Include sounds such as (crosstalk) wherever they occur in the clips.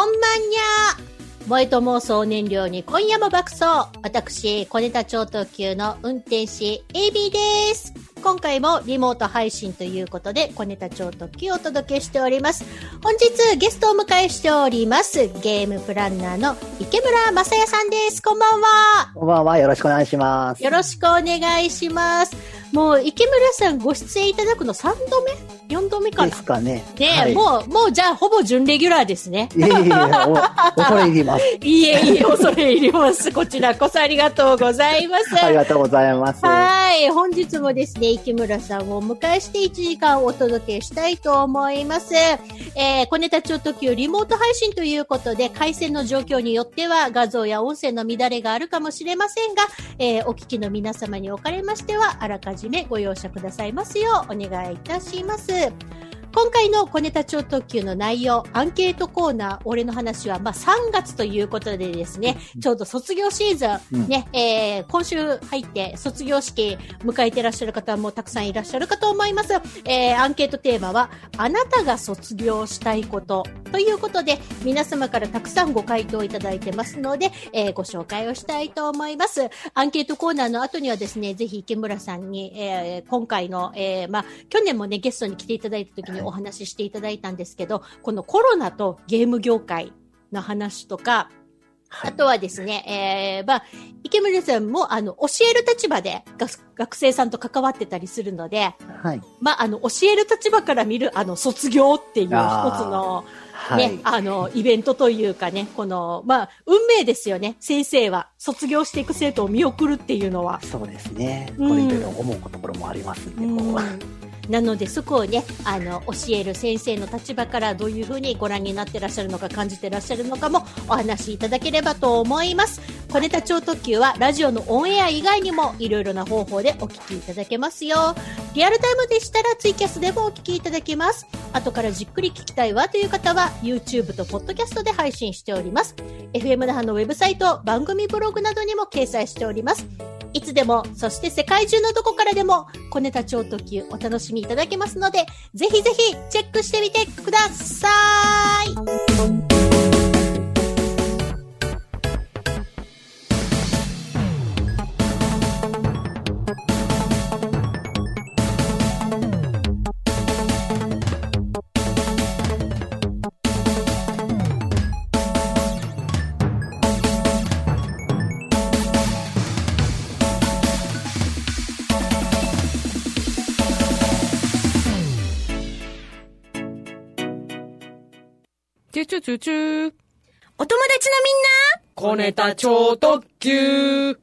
こんばんにゃ萌えと妄想燃料に今夜も爆走私、小ネタ超特急の運転士 AB です今回もリモート配信ということで、小ネタ超特急をお届けしております。本日ゲストをお迎えしております。ゲームプランナーの池村正也さんです。こんばんは。こんばんは。よろしくお願いします。よろしくお願いします。もう池村さんご出演いただくの3度目 ?4 度目かな？ですかね。ね、はい、もう、もうじゃあほぼ準レギュラーですね。いえいえ、恐れ入ります。(laughs) いえいえ、恐れ入ります。こちらこそありがとうございます。ありがとうございます。はい。本日もですね、池村さんをお迎えして1時間お届けしたいと思います。えー、小ネタ超特急リモート配信ということで、回線の状況によっては画像や音声の乱れがあるかもしれませんが、えー、お聞きの皆様におかれましては、あらかじじめご容赦くださいますようお願いいたします。今回の小ネタ超特急の内容、アンケートコーナー、俺の話は、まあ、3月ということでですね、ちょうど卒業シーズン、ね、うん、えー、今週入って卒業式迎えていらっしゃる方もたくさんいらっしゃるかと思います。えー、アンケートテーマは、あなたが卒業したいことということで、皆様からたくさんご回答いただいてますので、えー、ご紹介をしたいと思います。アンケートコーナーの後にはですね、ぜひ池村さんに、えー、今回の、えー、まあ、去年もね、ゲストに来ていただいた時にお話ししていただいたんですけど、このコロナとゲーム業界の話とか、あとはですね、えー、まあ、池村さんも、あの、教える立場で学生さんと関わってたりするので、はい。まあ、あの、教える立場から見る、あの、卒業っていう一つの、ね、はい、あの、イベントというかね、この、まあ、運命ですよね。先生は卒業していく生徒を見送るっていうのは。そうですね。これいろいろ思うところもありますんで、うん、こう。なのでそこをね、あの、教える先生の立場からどういうふうにご覧になってらっしゃるのか感じてらっしゃるのかもお話しいただければと思います。こネタ超特急はラジオのオンエア以外にもいろいろな方法でお聞きいただけますよ。リアルタイムでしたらツイキャスでもお聞きいただけます。後からじっくり聞きたいわという方は YouTube と Podcast で配信しております。FM 那覇のウェブサイト、番組ブログなどにも掲載しております。いつでも、そして世界中のどこからでも、小ネタ超特急お楽しみいただけますので、ぜひぜひチェックしてみてください。チュチュチュお友達のみんな。小ネタ超特急。エイ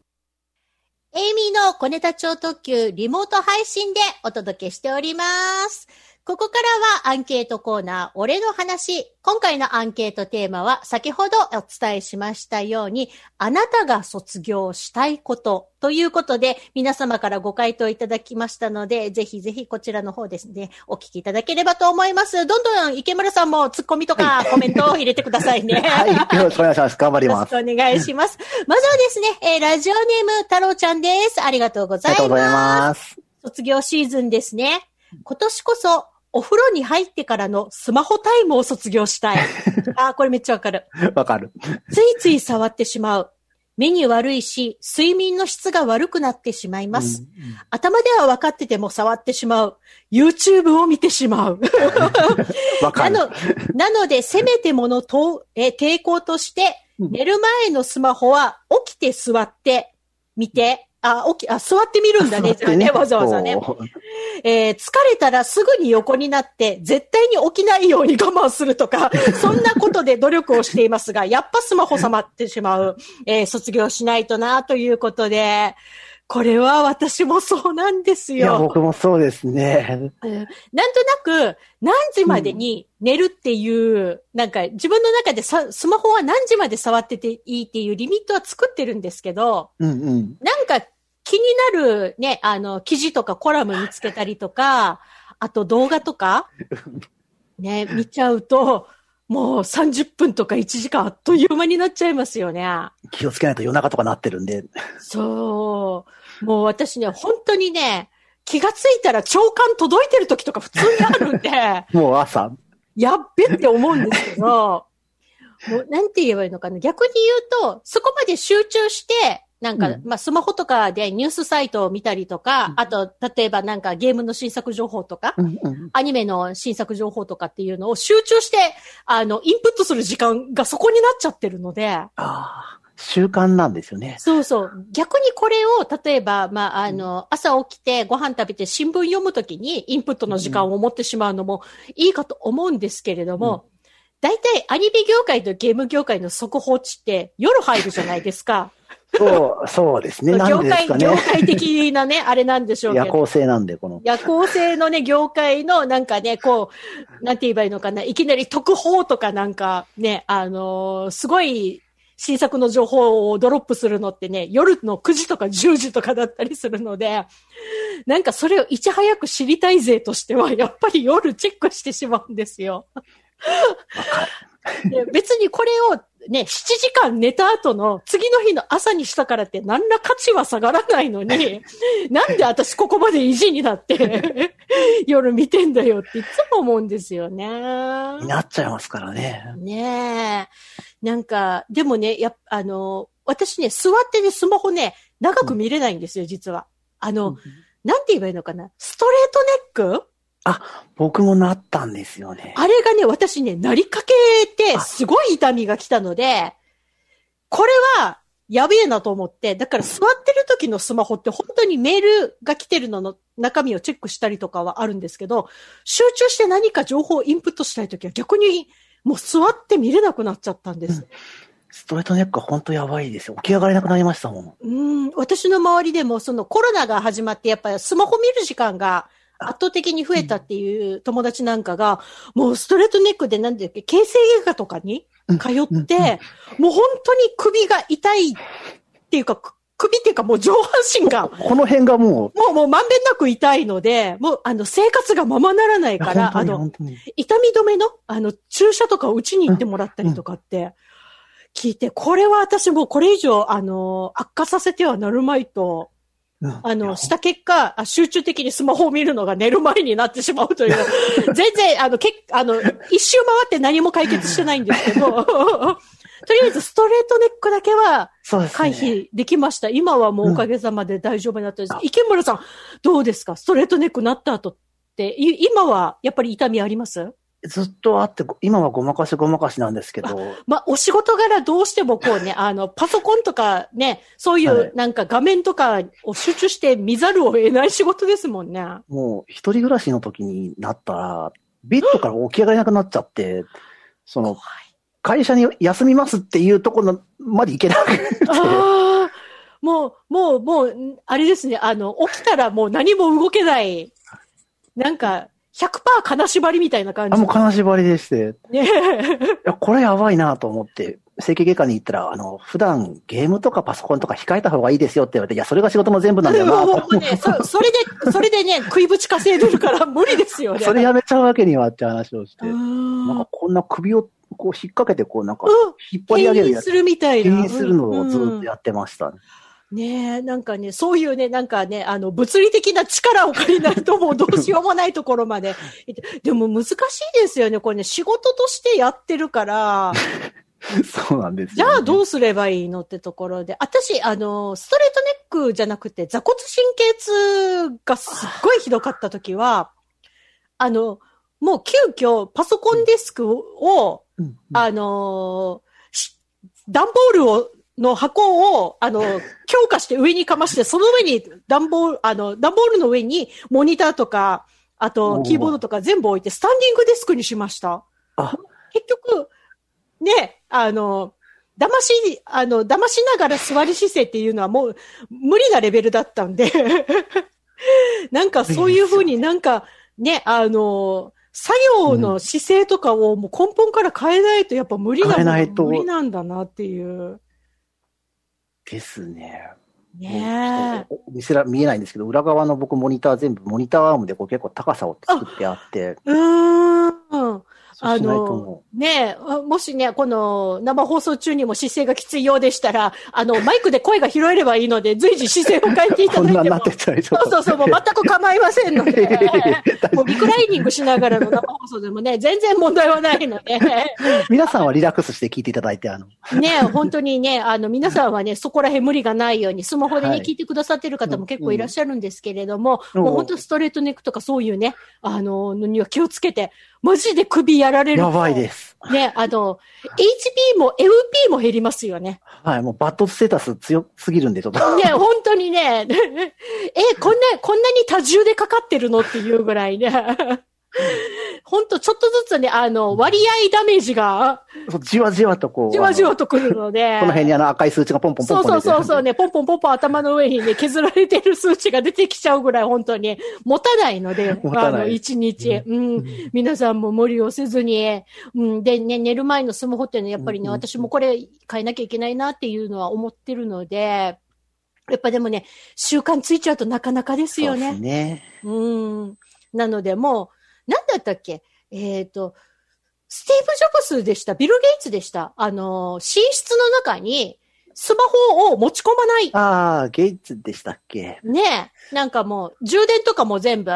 ミーの小ネタ超特急リモート配信でお届けしております。ここからはアンケートコーナー、俺の話。今回のアンケートテーマは、先ほどお伝えしましたように、あなたが卒業したいことということで、皆様からご回答いただきましたので、ぜひぜひこちらの方ですね、お聞きいただければと思います。どんどん池村さんもツッコミとかコメントを入れてくださいね。(laughs) はい、よろしくお願いします。頑張ります。よろしくお願いします。まずはですね、えー、ラジオネーム太郎ちゃんです。ありがとうございます。ありがとうございます。卒業シーズンですね。今年こそお風呂に入ってからのスマホタイムを卒業したい。(laughs) あ、これめっちゃわかる。わかる。ついつい触ってしまう。目に悪いし、睡眠の質が悪くなってしまいます。うんうん、頭では分かってても触ってしまう。YouTube を見てしまう。(laughs) なの、なので、せめてものと、え、抵抗として、寝る前のスマホは起きて座って見て、あ、起き、あ、座ってみるんだね、(laughs) じゃあね、わざわざね。えー、疲れたらすぐに横になって、絶対に起きないように我慢するとか、(laughs) そんなことで努力をしていますが、やっぱスマホ触ってしまう、えー、卒業しないとな、ということで、これは私もそうなんですよ。いや、僕もそうですね。うん、なんとなく、何時までに寝るっていう、うん、なんか自分の中でさスマホは何時まで触ってていいっていうリミットは作ってるんですけど、うんうん、なんか気になるね、あの、記事とかコラム見つけたりとか、あと動画とか、(laughs) ね、見ちゃうと、もう30分とか1時間あっという間になっちゃいますよね。気をつけないと夜中とかなってるんで。そう。もう私ね、本当にね、気がついたら長官届いてる時とか普通にあるんで。(laughs) もう朝。やっべって思うんですけど、もう、なんて言えばいいのかな。逆に言うと、そこまで集中して、なんか、うんまあ、スマホとかでニュースサイトを見たりとか、うんあと、例えばなんかゲームの新作情報とか、うんうん。アニメの新作情報とかっていうのを集中して、あの、インプットする時間がそこになっちゃってるので、ああ、習慣なんですよね。そうそう。逆にこれを、例えば、まあ、あの、朝起きてご飯食べて新聞読むときにインプットの時間を持ってしまうのもいいかと思うんですけれども、大体アニメ業界とゲーム業界の速報値って夜入るじゃないですか。そう、そうですね。業界、でですか業ね。界的なね、あれなんでしょうけど。夜行性なんで、この。夜行性のね、業界のなんかね、こう、なんて言えばいいのかな、いきなり特報とかなんかね、あのーすごい新作の情報をドロップするのってね、夜の9時とか10時とかだったりするので、なんかそれをいち早く知りたい勢としては、やっぱり夜チェックしてしまうんですよ。(laughs) 別にこれをね、7時間寝た後の次の日の朝にしたからって何ら価値は下がらないのに、(laughs) なんで私ここまで意地になって (laughs) 夜見てんだよっていつも思うんですよね。になっちゃいますからね。ねえ。なんか、でもね、やっあの、私ね、座ってね、スマホね、長く見れないんですよ、実は。あの、なんて言えばいいのかな？ストレートネック？僕もなったんですよね。あれがね、私ね、なりかけて、あすごい痛みが来たので、これは、やべえなと思って、だから座ってる時のスマホって本当にメールが来てるのの中身をチェックしたりとかはあるんですけど、集中して何か情報をインプットしたい時は逆にもう座って見れなくなっちゃったんです。ストレートネックは本当やばいですよ。起き上がれなくなりましたもん。うん、私の周りでもそのコロナが始まってやっぱりスマホ見る時間が圧倒的に増えたっていう友達なんかが、もうストレートネックでなんだっけ、形成外科とかに通って、もう本当に首が痛いっていうか、く首っていうかもう上半身が、この辺がももうもうまんべんなく痛いので、もうあの生活がままならないうから、あの。痛み止めの、あの、注射とかをうちに行ってもらったりとかって、聞いて、これは私もうこれ以上、あの、悪化させてはなるまいと、うんあの、した結果、あ集中的にスマホを見るのが寝る前になってしまうという、全然、あの、けあの、一周回って何も解決してないんですけど、(laughs) とりあえずストレートネックだけは。回避できました。今はもうおかげさまで大丈夫になったです。うん。池村さん、どうですか？ストレートネックなった後って、い今はやっぱり痛みあります？ずっとあって、今はごまかしごまかしなんですけど、まあ、お仕事柄どうしてもこうね、(laughs) あの、パソコンとかね、そういはいうなんか画面とかを集中して見ざるを得ない仕事ですもんね。もう一人暮らしの時になったら、ベッドから起き上がれなくなっちゃって、その、会社に休みますっていうところまで行けなくて、ああ、もう、もう、もう、んあれですね、あの、起きたらもう何も動けない、なんか、100%金縛りみたいな感あ、じ。もう金縛りでして、ねいや、これやばいなと思って、整形外科に行ったら、あの、普段ゲームとかパソコンとか控えた方がいいですよって言われて、いや、それが仕事の全部なんだよなと (laughs) もうね、そ、それで、それでね、食いぶち稼いでるから無理ですよね。それやめちゃうわけにはって話をして、うなんかん。こんな首をこう引っ掛けて、こうなんかうん引っ張り上げるやつ、牽引するみたいな。牽引するのをずうんっとやってましたね。ねえ、なんかね、そういうね、なんかね、あの、物理的な力を借りないともうどうしようもないところまで。(laughs) でも難しいですよね。これね、仕事としてやってるから、(laughs) そうなんですじゃ。あどうすればいいのってところで。私、あの、ストレートネックじゃなくて、座骨神経痛がすっごいひどかった時は、あの、もう急遽パソコンデスクを、うんうんあの段ボールを、の箱を、あの、(laughs) 強化して上にかまして、その上に段ボール、あの、段ボールの上にモニターとか、あおとー。キーボードとか全部置いて、スタンディングデスクにしました。あ、結局、ね、あの、騙し、あの、騙しながら座り姿勢っていうのはもう無理なレベルだったんで、(laughs) なんかそういうふうになんかね、あの、作業の姿勢とかをもう根本から変えないとやっぱ無理な変えないと。無理なんだなっていう。ですね。ね見せら、見えないんですけど、裏側の僕モニター全部、モニターアームでこう結構高さを作ってあって、うーん。そうしないともねえ、もしね、この生放送中にも姿勢がきついようでしたら、あの、(laughs) マイクで声が拾えればいいので、随時姿勢を変えていただいても。こんなになっ。てたりとか。そうそうそう、もう全く構いませんので、もうリクライニングしながらの生放送でもね、全然問題はないので、皆さんはリラックスして聞いていただいて、あの、ね、本当にね、あの、皆さんはね、そこら辺無理がないように、スマホでね、はい。聞いてくださってる方も結構いらっしゃるんですけれども、うん。もう本当ストレートネックとかそういうね、あの、のには気をつけて、マジで首やられると。やばいです。ね、あの、HP も LP も減りますよね。はい、もうバッドステータス強すぎるんで、ちょっと。ね、本当にね、(laughs) え、こんな、こんなに多重でかかってるのっていうぐらいね。(laughs) 本当ちょっとずつね、あの、割合ダメージが、じわじわとこう。じわじわとくるので。この辺にあの赤い数値がポンポンポンポンそうそうそうね、ポンポンポンポン頭の上にね、削られてる数値が出てきちゃうぐらい本当に持たないので、あの、一日、うん、皆さんも無理をせずに、うん、でね、寝る前のスマホっていうのはやっぱりね、私もこれ変えなきゃいけないなっていうのは思ってるので、やっぱでもね、習慣ついちゃうとなかなかですよそうですね。ね。うん。なのでもう、なんだったっけ？えっ、と、スティーブ・ジョブスでした。ビル・ゲイツでした。あの、寝室の中にスマホを持ち込まない。ああ、ゲイツでしたっけ？ねえ。なんかもう、充電とかも全部、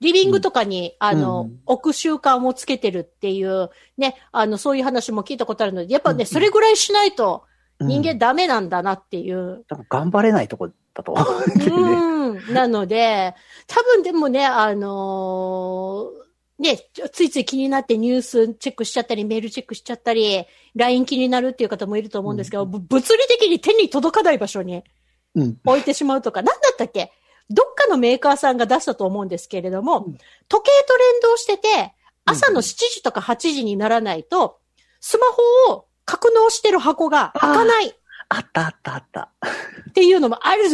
リビングとかに、あの、うん置く習慣をつけてるっていう、ね、あの、そういう話も聞いたことあるので、やっぱね、うんそれぐらいしないと人間うんダメなんだなっていう。頑張れないとこだと。うん。なので、多分でもね、あのーね、ついつい気になってニュースチェックしちゃったり、メールチェックしちゃったり、LINE 気になるっていう方もいると思うんですけど、ぶ物理的に手に届かない場所にうん。置いてしまうとか、なんだったっけ？どっかのメーカーさんが出したと思うんですけれども、うん。時計と連動してて、朝の7時とか8時にならないと、スマホを格納してる箱が開かない。あったあったあった。っていうのもある、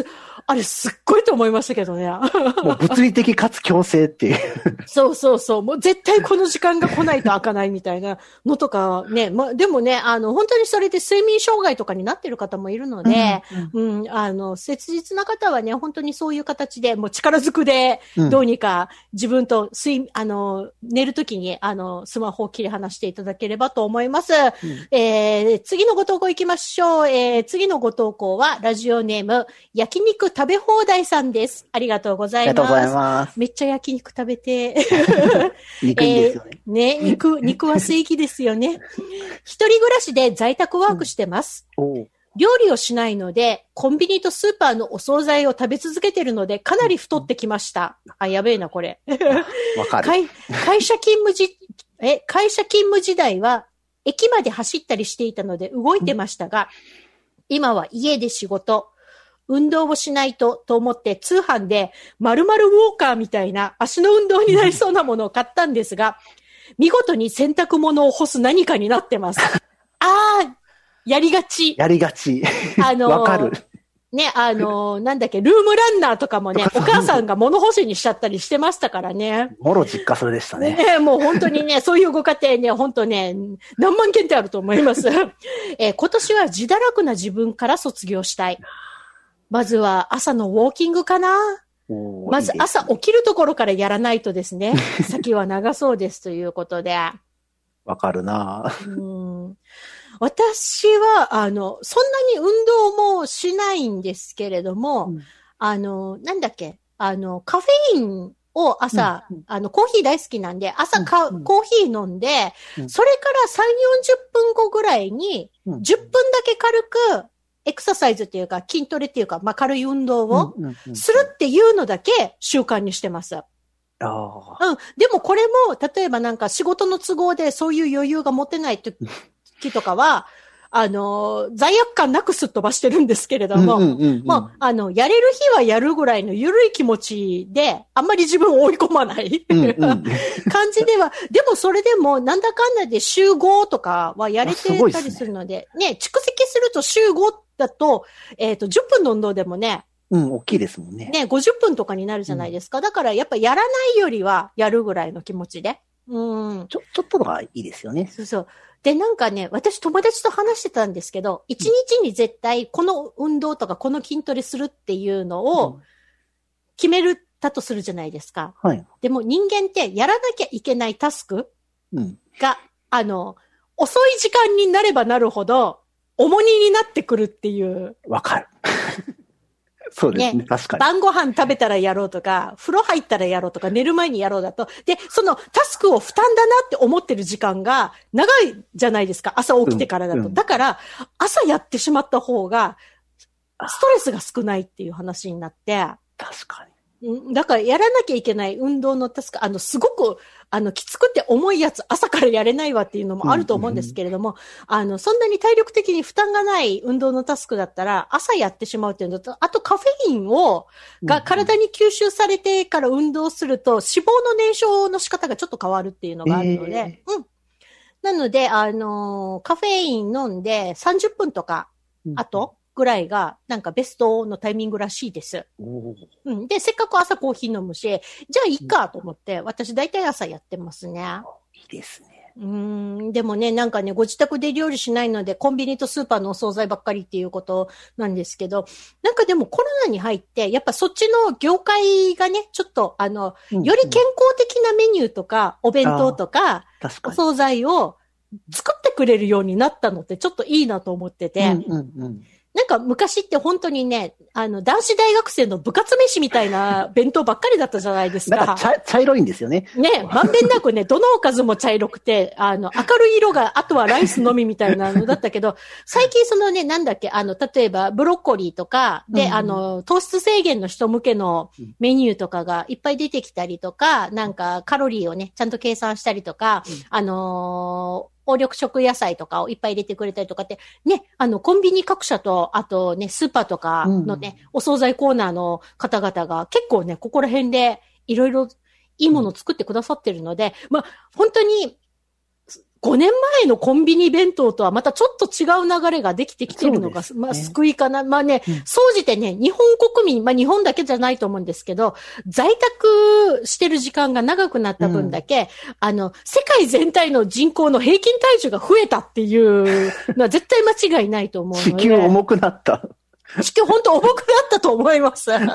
あれすっごいと思いましたけどね。(laughs) もう物理的かつ強制っていう。そうそうそう。もう絶対この時間が来ないと開かないみたいなのとかね。まあ、でもね、あの、本当にそれで睡眠障害とかになってる方もいるので、うん、あの、切実な方はね、本当にそういう形で、もう力ずくで、うんどうにか自分と睡、あの、寝るときに、あの、スマホを切り離していただければと思います。えー次のご投稿行きましょう。えー次のご投稿は、ラジオネーム、焼肉食べ放題さんです。ありがとうございます。ありがとうございます。めっちゃ焼肉食べて。(laughs) 肉いいですよね。ね、肉、肉は正義ですよね。(laughs) 一人暮らしで在宅ワークしてます。おう料理をしないので、コンビニとスーパーのお惣菜を食べ続けてるので、かなり太ってきました。あ、やべえな、これ。(laughs) わかる。会会社勤務時、え、会社勤務時代は、駅まで走ったりしていたので動いてましたが、今は家で仕事、運動をしないとと思って通販で〇〇ウォーカーみたいな足の運動になりそうなものを買ったんですが、見事に洗濯物を干す何かになってます。(laughs) あー、やりがち。やりがち。あのー (laughs) わかる。ね、あのーなんだっけ、ルームランナーとかもね、(laughs) お母さんが物干しにしちゃったりしてましたからね。もろ実家それでしたね。ね、もう本当にね、そういうご家庭ね、本当ね、何万件ってあると思います。えー今年は自堕落な自分から卒業したい。まずは朝のウォーキングかな？まず朝起きるところからやらないとですね、(laughs) 先は長そうですということで。わかるな。うん。私は、あの、そんなに運動もしないんですけれども、うん。あの、なんだっけ、あの、カフェインを朝、うん。うん。あの、コーヒー大好きなんで、朝か、うん。うん。コーヒー飲んで、うん。それから3、40分後ぐらいに、うん。10分だけ軽く、エクササイズっていうか、筋トレっていうか、まあ、軽い運動をするっていうのだけ習慣にしてます。うん。でもこれも、例えばなんか仕事の都合でそういう余裕が持てない (laughs) 時とかは、あの、罪悪感なくすっ飛ばしてるんですけれども、うんうんうんうん。もう、あの、やれる日はやるぐらいの緩い気持ちで、あんまり自分を追い込まないうんうん。(laughs) 感じでは、でもそれでも、なんだかんだで週5とかはやれてたりするので、(laughs) ね。蓄積すると週5だと、えっ、と、10分の運動でもね、うん、大きいですもんね。ね、50分とかになるじゃないですか。だからやっぱやらないよりはやるぐらいの気持ちで。うん。ちょ、ちょっとのがいいですよね。そうそう。で、なんかね、私友達と話してたんですけど、一日に絶対この運動とかこの筋トレするっていうのを決めるたとするじゃないですか。はい。でも人間ってやらなきゃいけないタスクうん。が、あの、遅い時間になればなるほど、重荷になってくるっていう、わかる。(laughs) そうですね。ね確かに。晩ご飯食べたらやろうとか、風呂入ったらやろうとか、寝る前にやろうだと。で、そのタスクを負担だなって思ってる時間が長いじゃないですか。朝起きてからだと。うんうんだから、朝やってしまった方が、ストレスが少ないっていう話になって、確かに。うんだからやらなきゃいけない運動のタスク、あの、すごく、あの、きつくて重いやつ、朝からやれないわっていうのもあると思うんですけれども、あの、そんなに体力的に負担がない運動のタスクだったら、朝やってしまうっていうのと、あとカフェインを、が体に吸収されてから運動すると、脂肪の燃焼の仕方がちょっと変わるっていうのがあるので、うん。なので、あのーカフェイン飲んで30分とか、うん。あと、ぐらいが、なんかベストのタイミングらしいです。うん。で、せっかく朝コーヒー飲むし、じゃあいいかと思って、私大体朝やってますね。いいですね。うーん。でもね、なんかね、ご自宅で料理しないので、コンビニとスーパーのお惣菜ばっかりっていうことなんですけど、なんかでもコロナに入って、やっぱそっちの業界がね、ちょっとあの、より健康的なメニューとか、お弁当とか。お惣菜を作ってくれるようになったのってちょっといいなと思ってて、うんうんうん。なんか昔って本当にね、あの、男子大学生の部活飯みたいな弁当ばっかりだったじゃないですか。なんか茶茶色いんですよね。ね、まんべんなくね、どのおかずも茶色くて、あの、明るい色が、あとはライスのみみたいなのだったけど、最近そのね、なんだっけ、あの、例えばブロッコリーとか、で、うんあの、糖質制限の人向けのメニューとかがいっぱい出てきたりとか、なんかカロリーをね、ちゃんと計算したりとか、あのー黄緑色野菜とかをいっぱい入れてくれたりとかって、ね、あの、コンビニ各社と、あとね、スーパーとかのね、お惣菜コーナーの方々が結構ね、ここら辺でいろいろいいものを作ってくださってるので、まあ、本当に、5年前のコンビニ弁当とはまたちょっと違う流れができてきてるのが、ねまあ、救いかな。まあね、うん総じてね、日本国民、まあ日本だけじゃないと思うんですけど、在宅してる時間が長くなった分だけ、あの、世界全体の人口の平均体重が増えたっていうのは (laughs) 絶対間違いないと思うので。地球重くなった。地球本当重くなったと思います。(laughs) なん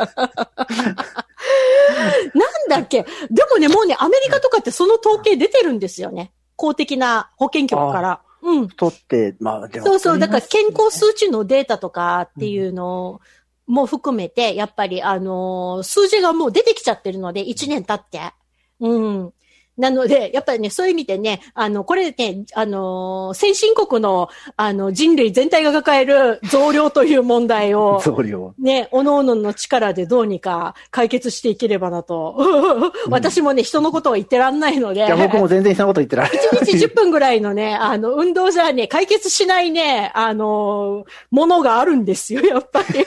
だっけでもね、もうね、アメリカとかってその統計出てるんですよね。公的な保健局から。うん。とって、まあでも。そうそう。だから健康数値のデータとかっていうのも含めて、やっぱりあのー数字がもう出てきちゃってるので、1年経って。うん。なので、やっぱりね、そういう意味でね、あの、これね、あのー先進国の、あの、人類全体が抱える増量という問題を、(laughs) 増量。ね、おのおのの力でどうにか解決していければなと。私もね、人のことを言ってらんないので。いや、僕も全然そんなこと言ってない。1日10分ぐらいのね、あの、運動じゃね、解決しないね、あの、ものがあるんですよ、やっぱり。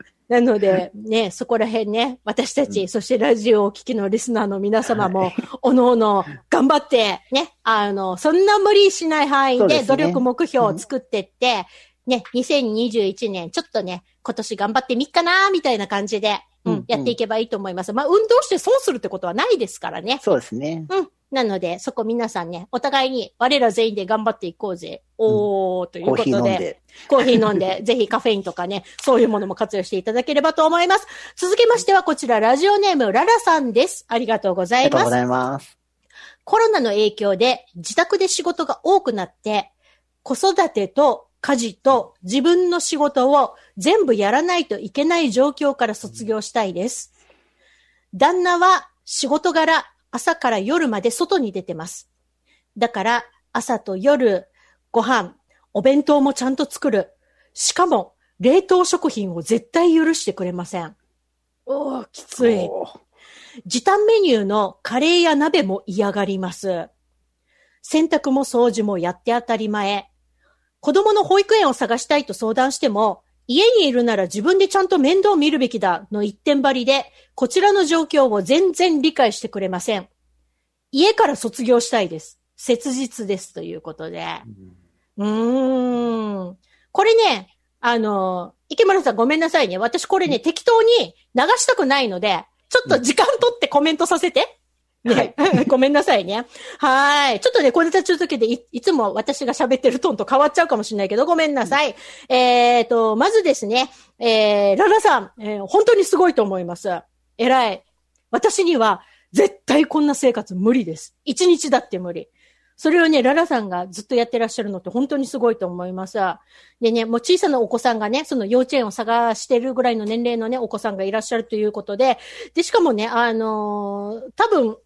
(laughs) なので、ね、そこら辺ね、私たち、そしてラジオをお聞きのリスナーの皆様も、おのおの頑張って、ね、あの、そんな無理しない範囲で努力目標を作ってって、ね、2021年、ちょっとね、今年頑張ってみっかな、みたいな感じで、ううんん、やっていけばいいと思います。まあ、運動して損するってことはないですからね。そうですね。うん。なので、そこ皆さんね、お互いに我ら全員で頑張っていこうぜ。おー、ということで、ヒー飲んで。コーヒー飲んで、(laughs) ぜひカフェインとかね、そういうものも活用していただければと思います。続きましてはこちら、ラジオネーム、ララさんです。ありがとうございます。ありがとうございます。コロナの影響で自宅で仕事が多くなって、子育てと家事と自分の仕事を全部やらないといけない状況から卒業したいです。旦那は仕事柄朝から夜まで外に出てます。だから朝と夜ご飯、お弁当もちゃんと作る。しかも冷凍食品を絶対許してくれません。おー、きつい。時短メニューのカレーや鍋も嫌がります。洗濯も掃除もやって当たり前。子供の保育園を探したいと相談しても、家にいるなら自分でちゃんと面倒を見るべきだの一点張りで、こちらの状況を全然理解してくれません。家から卒業したいです。切実ですということで。うーん。これね、あの、池村さんごめんなさいね。私これね、適当に流したくないので、ちょっと時間取ってコメントさせて。ね、(laughs) ごめんなさいね。はい。ちょっとね、これたちの時でい、いつも私が喋ってるトーンと変わっちゃうかもしれないけど、ごめんなさい。えっ、と、まずですね、えー、ララさん、えー本当にすごいと思います。偉い。私には、絶対こんな生活無理です。一日だって無理。それをね、ララさんがずっとやってらっしゃるのって本当にすごいと思います。でね、もう小さなお子さんがね、その幼稚園を探してるぐらいの年齢のね、お子さんがいらっしゃるということで、で、しかもね、あのー多分、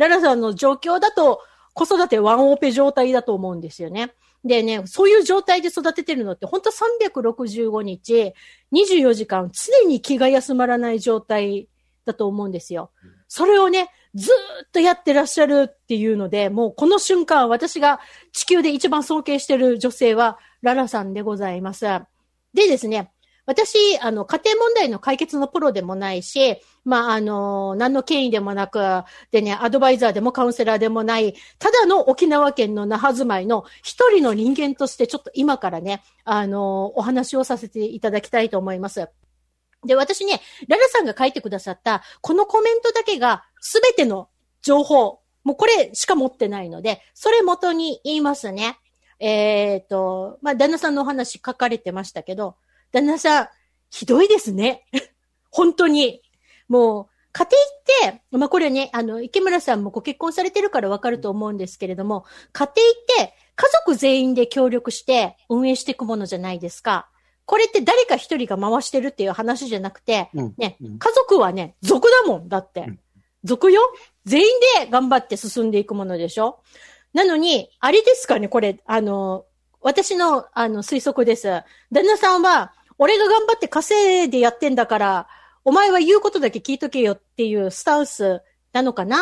ララさんの状況だと、子育てワンオペ状態だと思うんですよね。でね、そういう状態で育ててるのって、本当365日、24時間、常に気が休まらない状態だと思うんですよ。それをね、ずっとやってらっしゃるっていうので、もうこの瞬間、私が地球で一番尊敬してる女性は、ララさんでございます。でですね、私、あの、家庭問題の解決のプロでもないし、まあ、あの、何の権威でもなく、でね、アドバイザーでもカウンセラーでもない、ただの沖縄県の那覇住まいの一人の人間として、ちょっと今からね、あの、お話をさせていただきたいと思います。で、私ね、ララさんが書いてくださった、このコメントだけがすべての情報、もうこれしか持ってないので、それ元に言いますね。えっ、と、まあ、旦那さんのお話書かれてましたけど、旦那さん、ひどいですね。(laughs) 本当に。もう、家庭って、まあ、これね、あの、池村さんもご結婚されてるからわかると思うんですけれども、家庭って家族全員で協力して運営していくものじゃないですか。これって誰か一人が回してるっていう話じゃなくて、うんねうん、家族はね、族だもん、だってうん。族よ全員で頑張って進んでいくものでしょなのに、あれですかね、これ、あの、私の、あの、推測です。旦那さんは、俺が頑張って稼いでやってんだから、お前は言うことだけ聞いとけよっていうスタンスなのかな？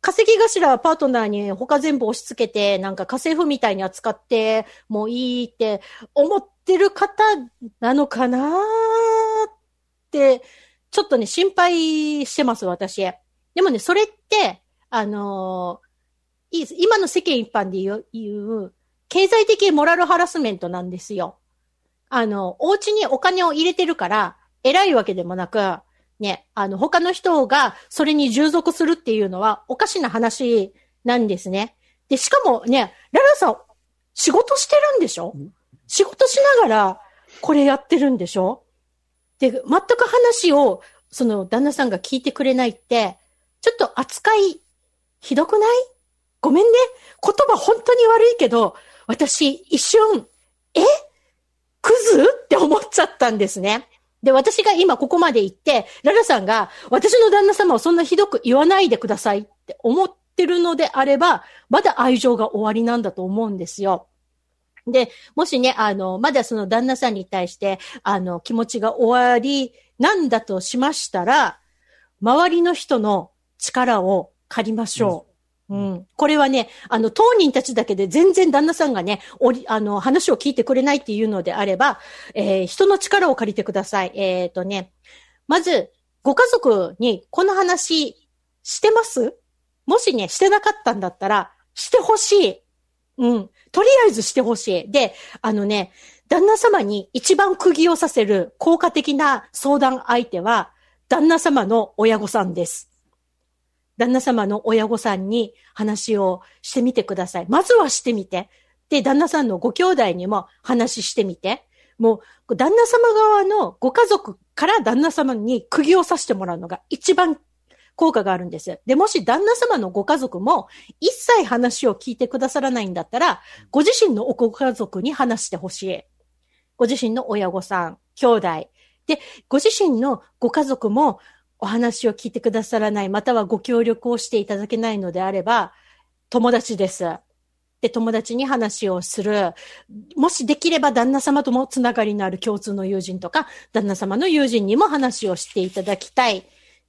稼ぎ頭はパートナーに他全部押し付けて、なんか家政婦みたいに扱ってもういいって思ってる方なのかなって、ちょっとね、心配してます、私。でもね、それって、あのー今の世間一般で、言う経済的モラルハラスメントなんですよ。あの、お家にお金を入れてるから、偉いわけでもなく、ね、あの、他の人がそれに従属するっていうのはおかしな話なんですね。で、しかもね、ララさん、仕事してるんでしょ？仕事しながら、これやってるんでしょ？で、全く話を、その旦那さんが聞いてくれないって、ちょっと扱い、ひどくない？ごめんね。言葉本当に悪いけど、私一瞬、え？クズ？って思っちゃったんですね。で、私が今ここまで言って、ララさんが私の旦那様をそんなひどく言わないでくださいって思ってるのであれば、まだ愛情が終わりなんだと思うんですよ。で、もしね、あの、まだその旦那さんに対して、あの、気持ちが終わりなんだとしましたら、周りの人の力を借りましょう。うん。これはね、あの、当人たちだけで全然旦那さんがね、おり、あの、話を聞いてくれないっていうのであれば、えー人の力を借りてください。えっ、とね、まず、ご家族にこの話してます？もしね、してなかったんだったら、してほしい。うん。とりあえずしてほしい。で、あのね、旦那様に一番釘を刺せる効果的な相談相手は、旦那様の親御さんです。旦那様の親御さんに話をしてみてください。まずはしてみて。で、旦那さんのご兄弟にも話してみて。もう、旦那様側のご家族から旦那様に釘を刺してもらうのが一番効果があるんです。で、もし旦那様のご家族も一切話を聞いてくださらないんだったら、ご自身のご家族に話してほしい。ご自身の親御さん、兄弟。で、ご自身のご家族もお話を聞いてくださらない、またはご協力をしていただけないのであれば、友達です。で、友達に話をする。もしできれば旦那様ともつながりのある共通の友人とか、旦那様の友人にも話をしていただきたい。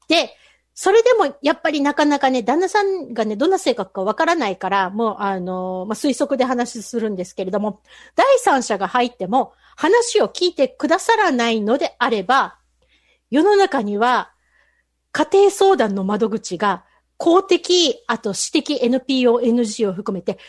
で、それでもやっぱりなかなかね、旦那さんがね、どんな性格かわからないから、もうあの、まあ、推測で話するんですけれども、第三者が入っても話を聞いてくださらないのであれば、世の中には家庭相談の窓口が公的、あと私的 NPO、NG を含めて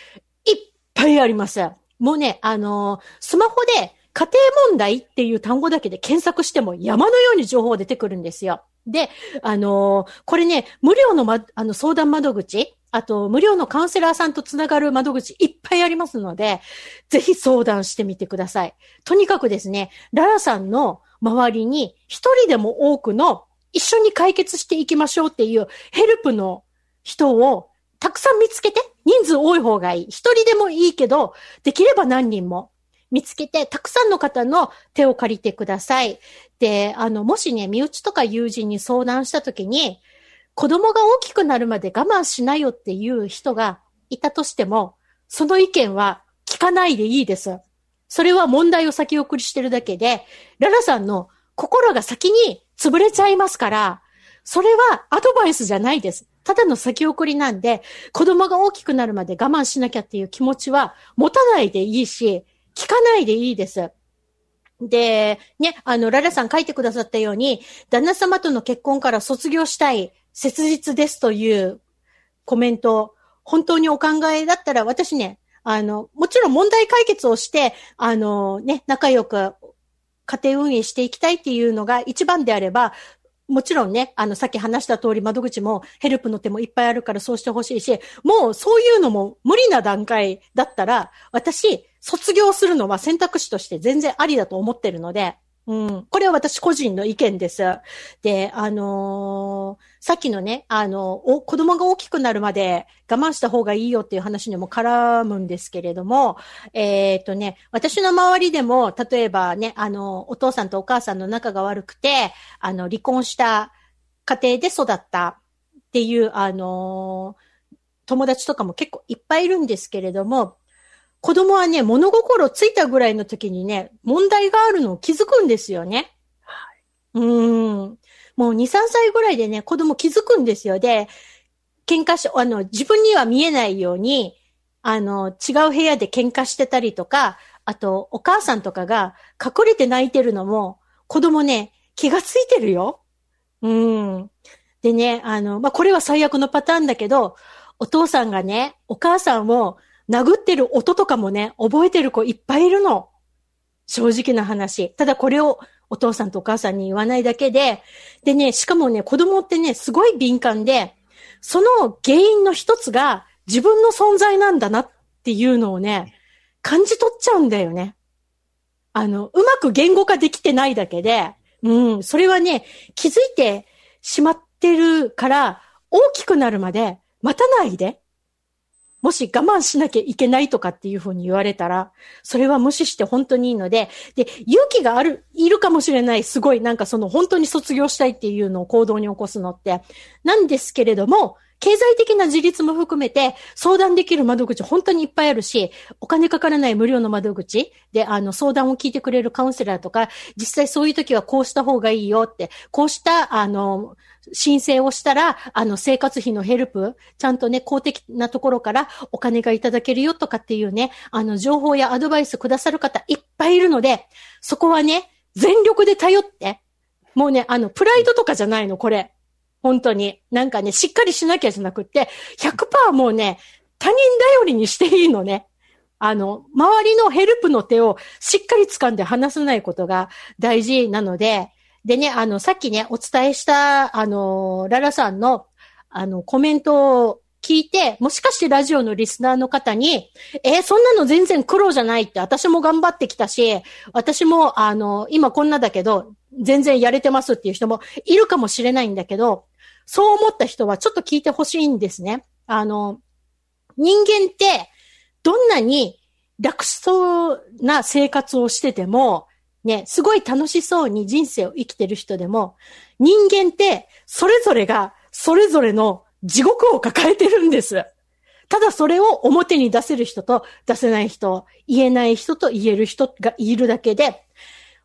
いっぱいあります。もうね、あのスマホで家庭問題っていう単語だけで検索しても山のように情報出てくるんですよ。で、あのこれね、無料の,、ま、あの相談窓口、あと無料のカウンセラーさんとつながる窓口いっぱいありますので、ぜひ相談してみてください。とにかくですね、ララさんの周りに一人でも多くの一緒に解決していきましょうっていうヘルプの人をたくさん見つけて、人数多い方がいい。一人でもいいけど、できれば何人も見つけて、たくさんの方の手を借りてください。で、あの、もしね、身内とか友人に相談したときに、子供が大きくなるまで我慢しないよっていう人がいたとしても、その意見は聞かないでいいです。それは問題を先送りしてるだけで、ララさんの心が先に潰れちゃいますから、それはアドバイスじゃないです。ただの先送りなんで、子供が大きくなるまで我慢しなきゃっていう気持ちは持たないでいいし、聞かないでいいです。で、ね、あの、ララさん書いてくださったように、旦那様との結婚から卒業したい、切実ですというコメント、本当にお考えだったら、私ね、あの、もちろん問題解決をして、あの、ね、仲良く家庭運営していきたいっていうのが一番であれば、もちろんね、あの、さっき話した通り窓口もヘルプの手もいっぱいあるからそうしてほしいし、もうそういうのも無理な段階だったら、私、卒業するのは選択肢として全然ありだと思ってるので、うん。これは私個人の意見です。で、あのー、さっきのね、あの、子供が大きくなるまで我慢した方がいいよっていう話にも絡むんですけれども、えっ、ー、とね、私の周りでも、例えばね、あの、お父さんとお母さんの仲が悪くて、あの、離婚した家庭で育ったっていう、あのー、友達とかも結構いっぱいいるんですけれども、子供はね、物心ついたぐらいの時にね、問題があるのを気づくんですよね。はい。うん。もう2、3歳ぐらいでね、子供気づくんですよ。で、喧嘩し、あの、自分には見えないように、あの、違う部屋で喧嘩してたりとか、あと、お母さんとかが隠れて泣いてるのも、子供ね、気がついてるよ。うん。でね、あの、まあ、これは最悪のパターンだけど、お父さんがね、お母さんを殴ってる音とかもね、覚えてる子いっぱいいるの。正直な話。ただこれをお父さんとお母さんに言わないだけで、でね、しかもね、子供ってね、すごい敏感で、その原因の一つが自分の存在なんだなっていうのをね、感じ取っちゃうんだよね。あの、うまく言語化できてないだけで、うん、それはね、気づいてしまってるから、大きくなるまで待たないで。もし我慢しなきゃいけないとかっていうふうに言われたら、それは無視して本当にいいので、で、勇気がある、いるかもしれない、すごいなんかその本当に卒業したいっていうのを行動に起こすのって、なんですけれども、経済的な自立も含めて相談できる窓口本当にいっぱいあるし、お金かからない無料の窓口であの相談を聞いてくれるカウンセラーとか、実際そういう時はこうした方がいいよって、こうしたあの申請をしたら、あの、生活費のヘルプ、ちゃんとね、公的なところからお金がいただけるよとかっていうね、あの、情報やアドバイスくださる方いっぱいいるので、そこはね、全力で頼って、もうね、あの、プライドとかじゃないの、これ。本当に。なんかね、しっかりしなきゃじゃなくって、100%もうね、他人頼りにしていいのね。あの、周りのヘルプの手をしっかり掴んで離さないことが大事なので、でね、あの、さっきね、お伝えした、あの、ララさんの、あの、コメントを聞いて、もしかしてラジオのリスナーの方に、えー、そんなの全然苦労じゃないって、私も頑張ってきたし、私も、あの、今こんなだけど、全然やれてますっていう人もいるかもしれないんだけど、そう思った人はちょっと聞いてほしいんですね。あの、人間って、どんなに楽しそうな生活をしてても、ね、すごい楽しそうに人生を生きてる人でも、人間ってそれぞれがそれぞれの地獄を抱えてるんです。ただそれを表に出せる人と出せない人、言えない人と言える人がいるだけで、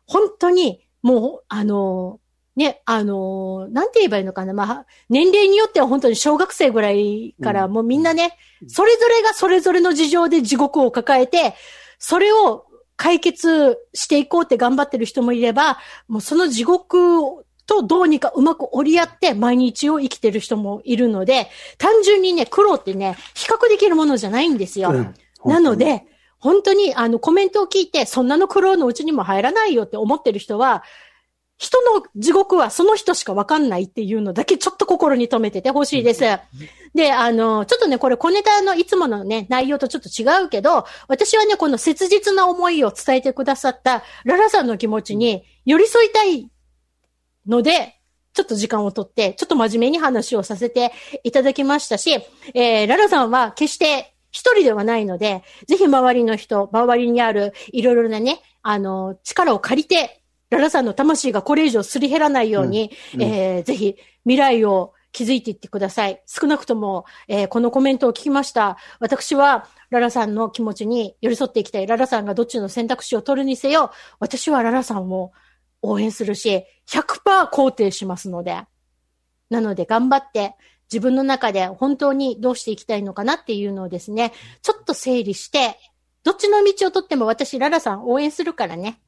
本当にもう、あの、ね、あの、なんて言えばいいのかな。まあ、年齢によっては本当に小学生ぐらいからもうみんなね、うん、それぞれがそれぞれの事情で地獄を抱えて、それを解決していこうって頑張ってる人もいれば、もうその地獄とどうにかうまく折り合って毎日を生きてる人もいるので、単純にね、苦労ってね、比較できるものじゃないんですよ。うん、なので、本当にあのコメントを聞いて、そんなの苦労のうちにも入らないよって思ってる人は、人の地獄はその人しかわかんないっていうのだけちょっと心に留めててほしいです。で、あの、ちょっとね、これ小ネタのいつものね、内容とちょっと違うけど、私はね、この切実な思いを伝えてくださったララさんの気持ちに寄り添いたいので、ちょっと時間をとって、ちょっと真面目に話をさせていただきましたし、えー、ララさんは決して一人ではないので、ぜひ周りの人、周りにあるいろいろなね、あの、力を借りて、ララさんの魂がこれ以上すり減らないように、うんうんえーぜひ未来を築いていってください。少なくとも、えーこのコメントを聞きました。私は、ララさんの気持ちに寄り添っていきたい。ララさんがどっちの選択肢を取るにせよ、私はララさんを応援するし、100%肯定しますので。なので頑張って、自分の中で本当にどうしていきたいのかなっていうのをですね、ちょっと整理して、どっちの道を取っても私、ララさん応援するからね。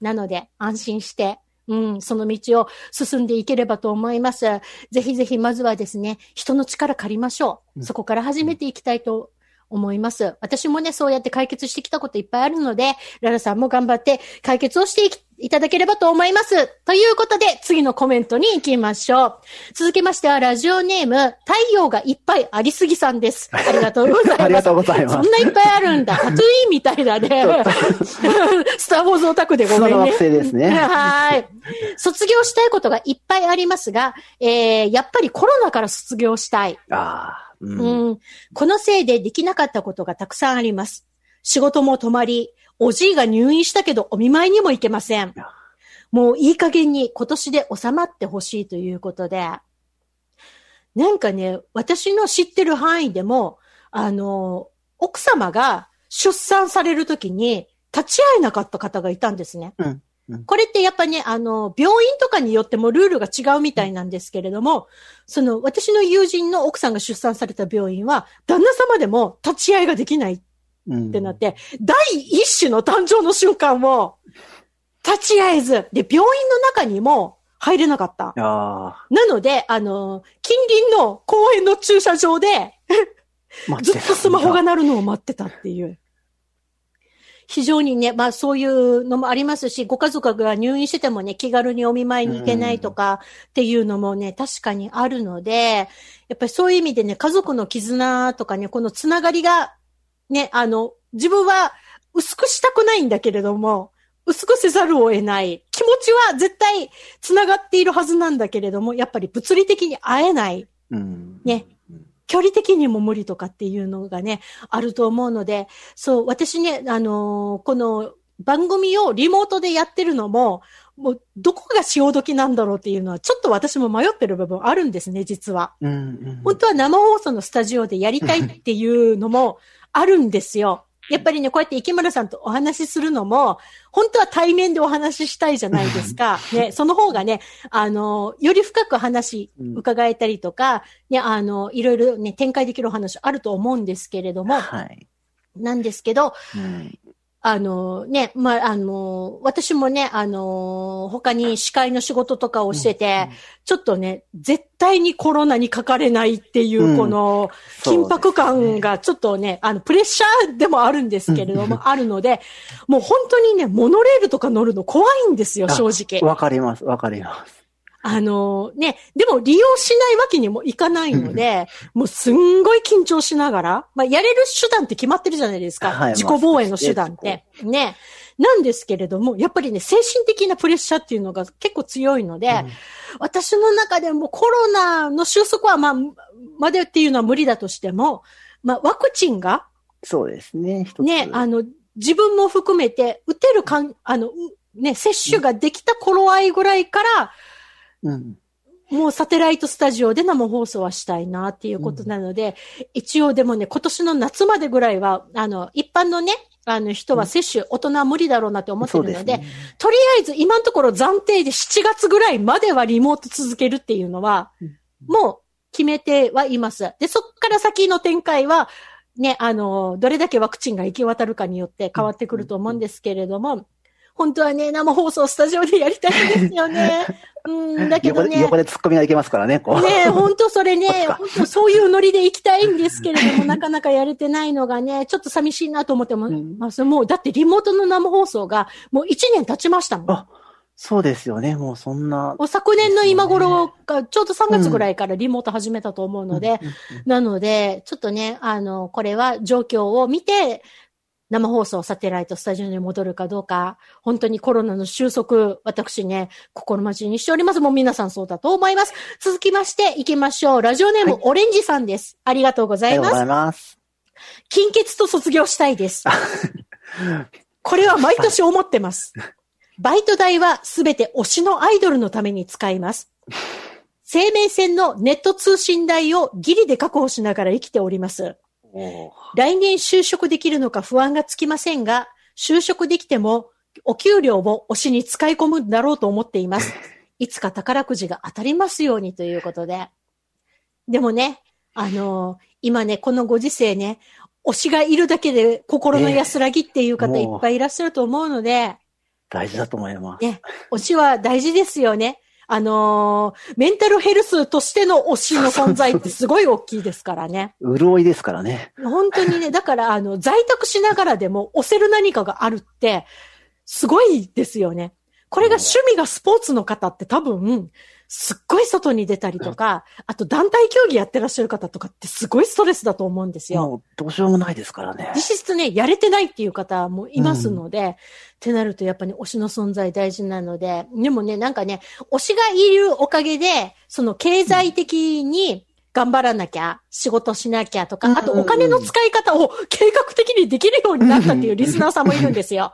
なので、安心して、うん、その道を進んでいければと思います。ぜひぜひ、まずはですね、人の力借りましょう。うんそこから始めていきたいと思います。私もね、そうやって解決してきたこといっぱいあるので、ララさんも頑張って解決をしていきいただければと思います。ということで、次のコメントに行きましょう。続きましては、ラジオネーム、太陽がいっぱいありすぎさんです。ありがとうございます。(laughs) ありがとうございますそんないっぱいあるんだ。タトゥーインみたいだね。(laughs) スターウォーズオタクでごめんね砂の惑。星ですね。はい。卒業したいことがいっぱいありますが、えー、やっぱりコロナから卒業したい。ああ、うん。うん。このせいでできなかったことがたくさんあります。仕事も止まり、おじいが入院したけどお見舞いにも行けません。もういい加減に今年で収まってほしいということで。なんかね、私の知ってる範囲でも、あの、奥様が出産されるときに立ち会えなかった方がいたんですね。うんうんこれってやっぱね、あの、病院とかによってもルールが違うみたいなんですけれども、その、私の友人の奥さんが出産された病院は、旦那様でも立ち会いができないうんってなって、第一子の誕生の瞬間も、立ち会えず、で、病院の中にも入れなかった。あなので、あの、近隣の公園の駐車場で、(laughs) ずっとスマホがな鳴るのを待ってたっていう。非常にね、まあそういうのもありますし、ご家族が入院しててもね、気軽にお見舞いに行けないとかっていうのもね、確かにあるので、やっぱりそういう意味でね、家族の絆とかね、このつながりが、ね、あの、自分は薄くしたくないんだけれども、薄くせざるを得ない。気持ちは絶対つながっているはずなんだけれども、やっぱり物理的に会えない。うん。ね距離的にも無理とかっていうのがね、あると思うので、そう、私ね、あのーこの番組をリモートでやってるのも、もう、どこが潮時なんだろうっていうのは、ちょっと私も迷ってる部分あるんですね、実は。うん。うん。本当は生放送のスタジオでやりたいっていうのもあるんですよ。やっぱりね、こうやって池村さんとお話しするのも、本当は対面でお話ししたいじゃないですか。ね、その方がね、あの、より深く話伺えたりとか、ね、あの、いろいろね、展開できるお話あると思うんですけれども、はい。なんですけど、うん。あのね、まあ、あの、私もね、あの、他に司会の仕事とかをしてて、ちょっとね、絶対にコロナにかかれないっていうう、んこの、緊迫感がちょっとね、あの、プレッシャーでもあるんですけれども、あるので、もう本当にね、モノレールとか乗るの怖いんですよ、あ正直。わかります、わかります。あのね、でも利用しないわけにもいかないので、(laughs) もうすんごい緊張しながら、まあ、やれる手段って決まってるじゃないですか。はい自己防衛の手段って。ね。なんですけれども、やっぱりね、精神的なプレッシャーっていうのが結構強いので、私の中でもコロナの収束はまあ、までっていうのは無理だとしても、まあ、ワクチンがそうですね。ね、あの、自分も含めて、打てるかん、あの、うね、接種ができた頃合いぐらいから、うん。もうサテライトスタジオで生放送はしたいなっていうことなので、一応でもね、今年の夏までぐらいは、あの、一般のね、あの人は接種、大人は無理だろうなって思ってるので、ですね。とりあえず今のところ暫定で7月ぐらいまではリモート続けるっていうのは、もう決めてはいます。で、そっから先の展開は、ね、あの、どれだけワクチンが行き渡るかによって変わってくると思うんですけれども、本当はね、生放送スタジオでやりたいんですよね。(laughs) うん、だけどね。横で突っ込みがいけますからね、こう。ねえ、本当それね (laughs) 本当そういうノリで行きたいんですけれども、なかなかやれてないのがね、ちょっと寂しいなと思っても、うんまあ、もう、だってリモートの生放送がもう1年経ちましたもん。あそうですよね、もうそんな。もう昨年の今頃が、ちょうど3月ぐらいからリモート始めたと思うので、うんうんなので、ちょっとね、あの、これは状況を見て、生放送サテライトスタジオに戻るかどうか、本当にコロナの収束、私ね、心待ちにしております。もう皆さんそうだと思います。続きまして行きましょう。ラジオネーム、はいオレンジさんです。ありがとうございますありがとうござい。ます。金欠と卒業したいです。(laughs) これは毎年思ってます。バイト代はすべて推しのアイドルのために使います。(laughs) 生命線のネット通信代をギリで確保しながら生きております。来年就職できるのか不安がつきませんが、就職できてもお給料も推しに使い込むんだろうと思っています。(laughs) いつか宝くじが当たりますようにということで。でもね、あのー今ね、このご時世ね、推しがいるだけで心の安らぎっていう方ええいっぱいいらっしゃると思うので、大事だと思います。ね、推しは大事ですよね。あのーメンタルヘルスとしての推しの存在ってすごい大きいですからね。潤いですからね。本当にね、だから、あの、在宅しながらでも押せる何かがあるって、すごいですよね。これが趣味がスポーツの方って多分、すっごい外に出たりとか、あと団体競技やってらっしゃる方とかってすごいストレスだと思うんですよ。もうどうしようもないですからね。実質ね、やれてないっていう方もいますので、ってなるとやっぱり推しの存在大事なので、でもね、なんかね、推しがいるおかげで、その経済的に頑張らなきゃ、仕事しなきゃとか、うんあとお金の使い方を計画的にできるようになったっていうリスナーさんもいるんですよ。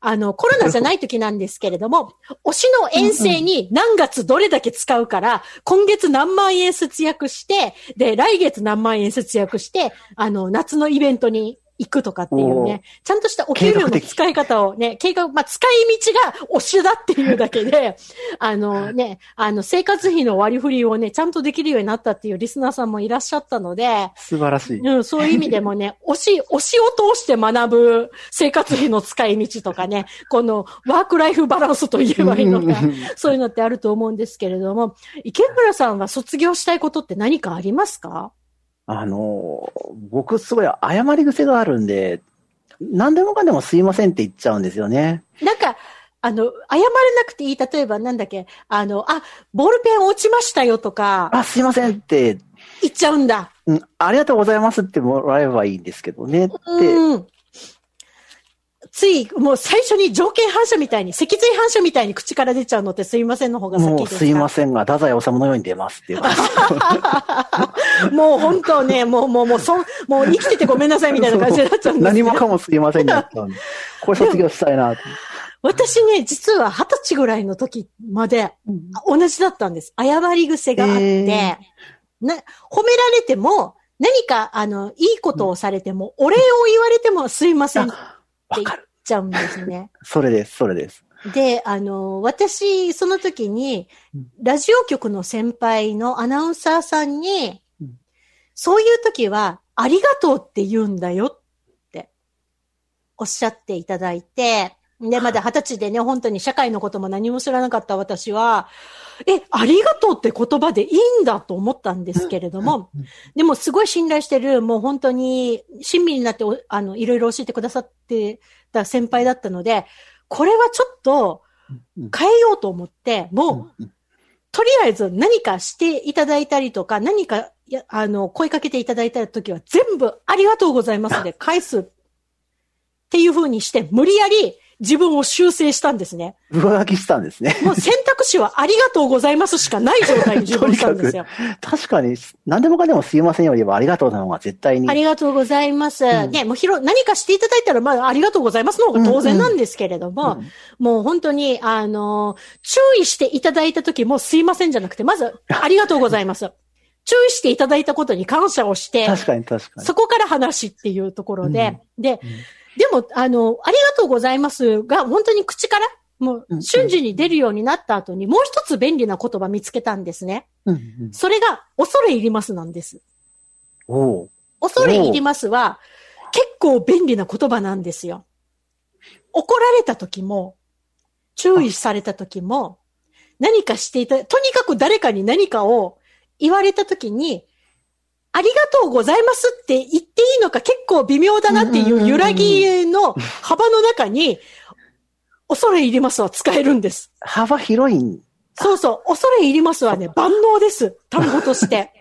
あの、コロナじゃない時なんですけれども、推しの遠征に何月どれだけ使うから、今月何万円節約して、で、来月何万円節約して、あの、夏のイベントに行くとかっていうね、ちゃんとしたお給料の使い方をね、計画、まあ、使い道が推しだっていうだけで、(laughs) あのね、あの、生活費の割り振りをね、ちゃんとできるようになったっていうリスナーさんもいらっしゃったので、素晴らしい。うん、そういう意味でもね、(laughs) 推し、推しを通して学ぶ生活費の使い道とかね、このワークライフバランスと言えばいいのか、そういうのってあると思うんですけれども、池村さんは卒業したいことって何かありますか？あの、僕すごい謝り癖があるんで、何でもかんでもすいませんって言っちゃうんですよね。なんか、あの、謝れなくていい。例えば、なんだっけ、あの、あ、ボールペン落ちましたよとか、あ、すいませんって、言っちゃうんだ。うん、ありがとうございますってもらえばいいんですけどね。って、うん。つい、もう最初に条件反射みたいに、脊髄反射みたいに口から出ちゃうのってすいませんの方が先ですか？もうすいませんが、太宰治のように出ますっていう。もう本当ね、もう、もう、もう、そん、もう生きててごめんなさいみたいな感じになっちゃうんです何けどもかもすいませんになっちゃうんで。これ卒業したいなと。私ね、実は二十歳ぐらいの時まで、同じだったんです。謝り癖があって、えな、褒められても、何か、あの、いいことをされても、お礼を言われてもすいませんわかる。ちゃうんですね。(laughs) それです、それです。で、あの、私、その時にうん、ラジオ局の先輩のアナウンサーさんにうん、そういう時は、ありがとうって言うんだよって、おっしゃっていただいて、で、まだ二十歳でね、本当に社会のことも何も知らなかった私は、え、ありがとうって言葉でいいんだと思ったんですけれども、でもすごい信頼してる、もう本当に親身になってお、あの、いろいろ教えてくださってた先輩だったので、これはちょっとうん変えようと思って、もう、うんとりあえず何かしていただいたりとか、何か、やあの、声かけていただいた時は全部ありがとうございますで返すっていう風にして、無理やり自分を修正したんですね。上書きしたんですね。もう選択肢はありがとうございますしかない状態に自分したんですよ。(laughs) 確かに、何でもかんでもすいませんよりはありがとうの方が絶対にあ。りがとうございます。んね、もうひろ、何かしていただいたら、まあ、ありがとうございますの方が当然なんですけれども、うんもう本当に、あの、注意していただいた時もすいませんじゃなくて、まず、ありがとうございます。(laughs) 注意していただいたことに感謝をして、確かに確かに。そこから話っていうところで、で、うんでも、あの、ありがとうございますが、本当に口から、もう瞬時に出るようになった後に、もう一つ便利な言葉見つけたんですね。それが、恐れ入りますなんです。恐れ入りますは、結構便利な言葉なんですよ。怒られた時も、注意された時も、何かしていた、とにかく誰かに何かを言われた時に、ありがとうございますって言っていいのか結構微妙だなっていう揺らぎの幅の中に、恐れ入りますは使えるんです。幅広いん。そうそう。恐れ入りますはね、万能です。単語として。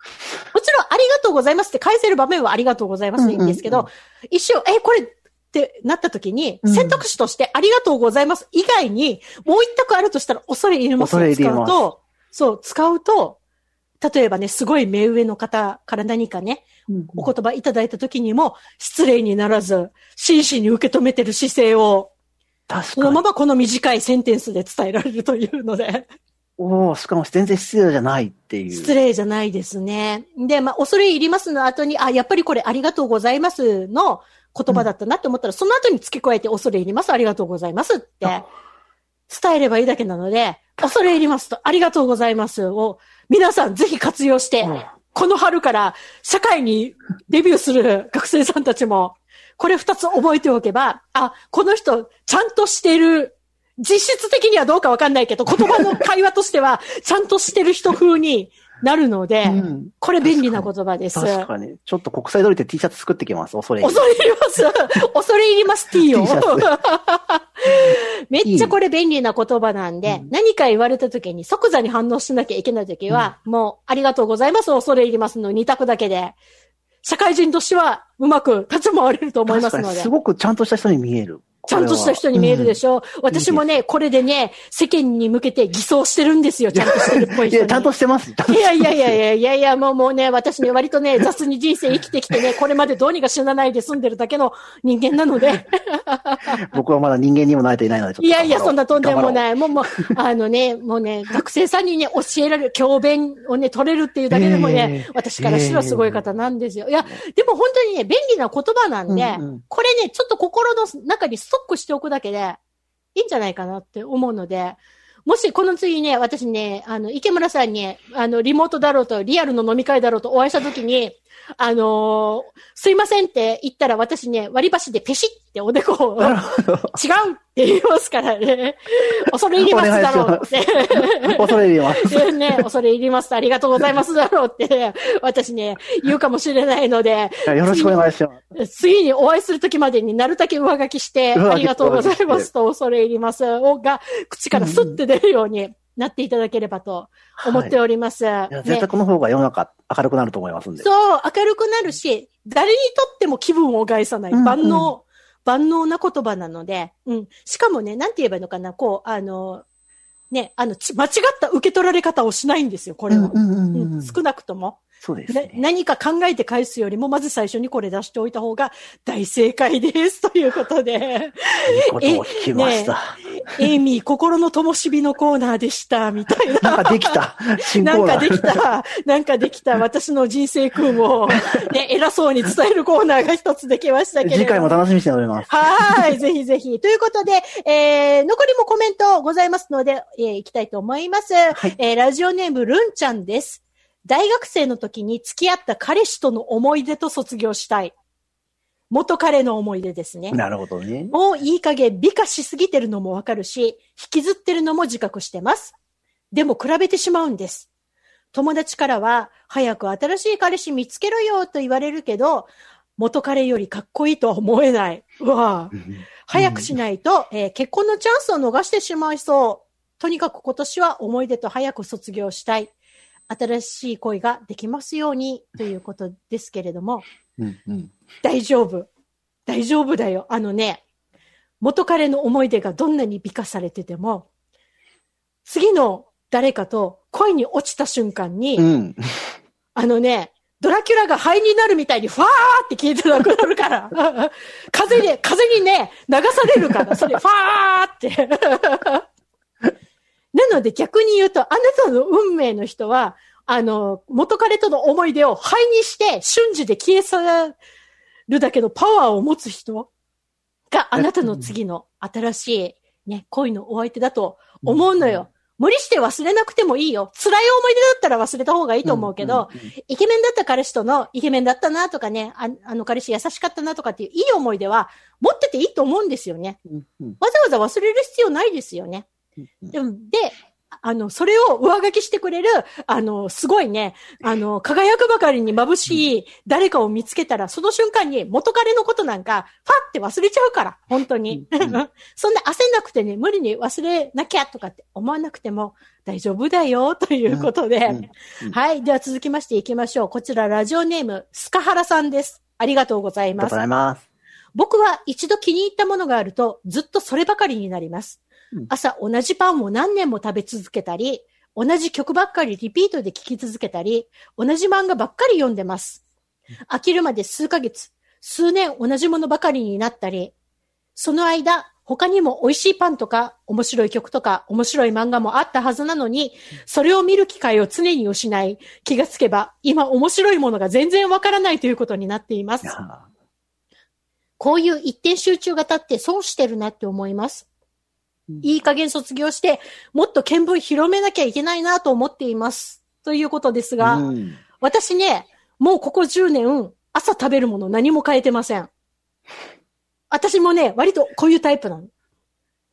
(laughs) もちろん、ありがとうございますって返せる場面はありがとうございますでいいんですけど、うんうん一瞬、え、これ、ってなった時に、うん選択肢としてありがとうございます以外に、もう一択あるとしたら恐れ入りますを使うと、そう、使うと、例えばね、すごい目上の方から何かね、お言葉いただいた時にも、失礼にならず、真摯に受け止めてる姿勢を。そのままこの短いセンテンスで伝えられるというので、おおしかも全然失礼じゃないっていう。失礼じゃないですね。で、まあ、恐れ入りますの後に、あ、やっぱりこれありがとうございますの言葉だったなって思ったら、その後に付け加えて恐れ入ります、ありがとうございますってあ伝えればいいだけなので、恐れ入りますと、ありがとうございますを、皆さんぜひ活用して、うん。この春から社会にデビューする学生さんたちも、これ二つ覚えておけば、あ、この人、ちゃんとしてる、実質的にはどうかわかんないけど、言葉の会話としては、ちゃんとしてる人風になるので、うんこれ便利な言葉です。確かに。ちょっと国際通りで T シャツ作ってきます。恐れ入り恐れ入ります。(laughs) 恐れ入ります T を。(laughs) めっちゃこれ便利な言葉なんで、うん何か言われた時に即座に反応しなきゃいけない時は、もう、ありがとうございます、恐れ入りますの二択だけで、社会人としてはうまく立ち回れると思いますので確かにす。ごくちゃんとした人に見える。ちゃんとした人に見えるでしょ？ょ、私もね、これでね、世間に向けて偽装してるんですよ、ちゃんとしてるっぽい人に。いや、ちゃんとしてます。いやいやいやいやいやいや、もうもうね、私ね、割とね、雑に人生生きてきてね、これまでどうにか死なないで済んでるだけの人間なので、(laughs) 僕はまだ人間にも慣れていないので、ちょっといやいや、そんなとんでもい。ない。もうもう、あのね、もうね、学生さんにね、教えられる、教鞭をね、取れるっていうだけでもね、ええ私からしたらすごい方なんですよ。いや、でも本当にね、便利な言葉なんで、うんうんこれね、ちょっと心の中にストックしておくだけで、いいんじゃないかなって思うので、もしこの次ね、私ね、あの、池村さんに、あの、リモートだろうと、リアルの飲み会だろうとお会いしたときに、あのーすいませんって言ったら私ね、割り箸でペシっておでこを、(laughs) 違うって言いますからね。恐れ入りますだろうって。恐れ入ります。でね、恐れ入ります。ありがとうございますだろうって、私ね、言うかもしれないので、よろしくお願いします。次にお会いするときまでになるだけ上書きして、ありがとうございますと恐れ入りますをが、口からスッて出るようになっていただければと思っております。いやね絶対この方が世の中明るくなると思いますんで。そう、明るくなるし、誰にとっても気分を害さない、万能、万能な言葉なので、うん。しかもね、なんて言えばいいのかな、こう、あの、ね、あの、ち間違った受け取られ方をしないんですよ、これは。うん少なくとも。なそうですね。何か考えて返すよりも、まず最初にこれ出しておいた方が大正解です。ということで、いいことを聞きました。エイミー、心の灯火のコーナーでした、みたいな。なんかできた。なんかできた、なんかできた、私の人生訓を、ね、偉そうに伝えるコーナーが一つできましたけれど次回も楽しみにしております。はい、ぜひぜひ。ということで、えー、残りもコメントございますので、えー、いきたいと思います。はいえー、ラジオネーム、るんちゃんです。大学生の時に付き合った彼氏との思い出と卒業したい。元彼の思い出ですね。なるほどね。もういい加減美化しすぎてるのもわかるし、引きずってるのも自覚してます。でも比べてしまうんです。友達からは、早く新しい彼氏見つけろよと言われるけど、元彼よりかっこいいとは思えない。うわぁ早くしないと、(laughs) えー結婚のチャンスを逃してしまいそう。とにかく今年は思い出と早く卒業したい。新しい恋ができますようにということですけれども、うんうん大丈夫。大丈夫だよ。あのね、元彼の思い出がどんなに美化されてても、次の誰かと恋に落ちた瞬間に、うん。あのね、ドラキュラが灰になるみたいにファーって消えてなくなるから。(laughs) 風で、風にね、流されるから、それファーって。なので逆に言うと、あなたの運命の人は、あの、元彼との思い出を灰にして瞬時で消え去るだけのパワーを持つ人があなたの次の新しいね、恋のお相手だと思うのよ。無理して忘れなくてもいいよ。辛い思い出だったら忘れた方がいいと思うけど、イケメンだった彼氏とのイケメンだったなとかね、ああの彼氏優しかったなとかっていういい思い出は持ってていいと思うんですよね。わざわざ忘れる必要ないですよね。うんであの、それを上書きしてくれる、あの、すごいね、あの、輝くばかりに眩しい誰かを見つけたら、その瞬間に元彼のことなんか、ファって忘れちゃうから、本当に。(laughs) そんな焦んなくてね、無理に忘れなきゃとかって思わなくても大丈夫だよ、ということで。はい。では続きましていきましょう。こちら、ラジオネーム、スカハラさんです。ありがとうございありがとうますござ。います。僕は一度気に入ったものがあると、ずっとそればかりになりますうん。朝同じパンを何年も食べ続けたり、同じ曲ばっかりリピートで聴き続けたり、同じ漫画ばっかり読んでます。飽きるまで数ヶ月、数年同じものばかりになったり、その間、他にも美味しいパンとか、面白い曲とか、面白い漫画もあったはずなのに、それを見る機会を常に失い、気がつけば、今面白いものが全然わからないということになっています。こういう一点集中型って損してるなって思います。うん。いい加減卒業して、もっと見聞広めなきゃいけないなと思っています。ということですが、うん私ね、もうここ10年、朝食べるもの何も変えてません。私もね、割とこういうタイプなの。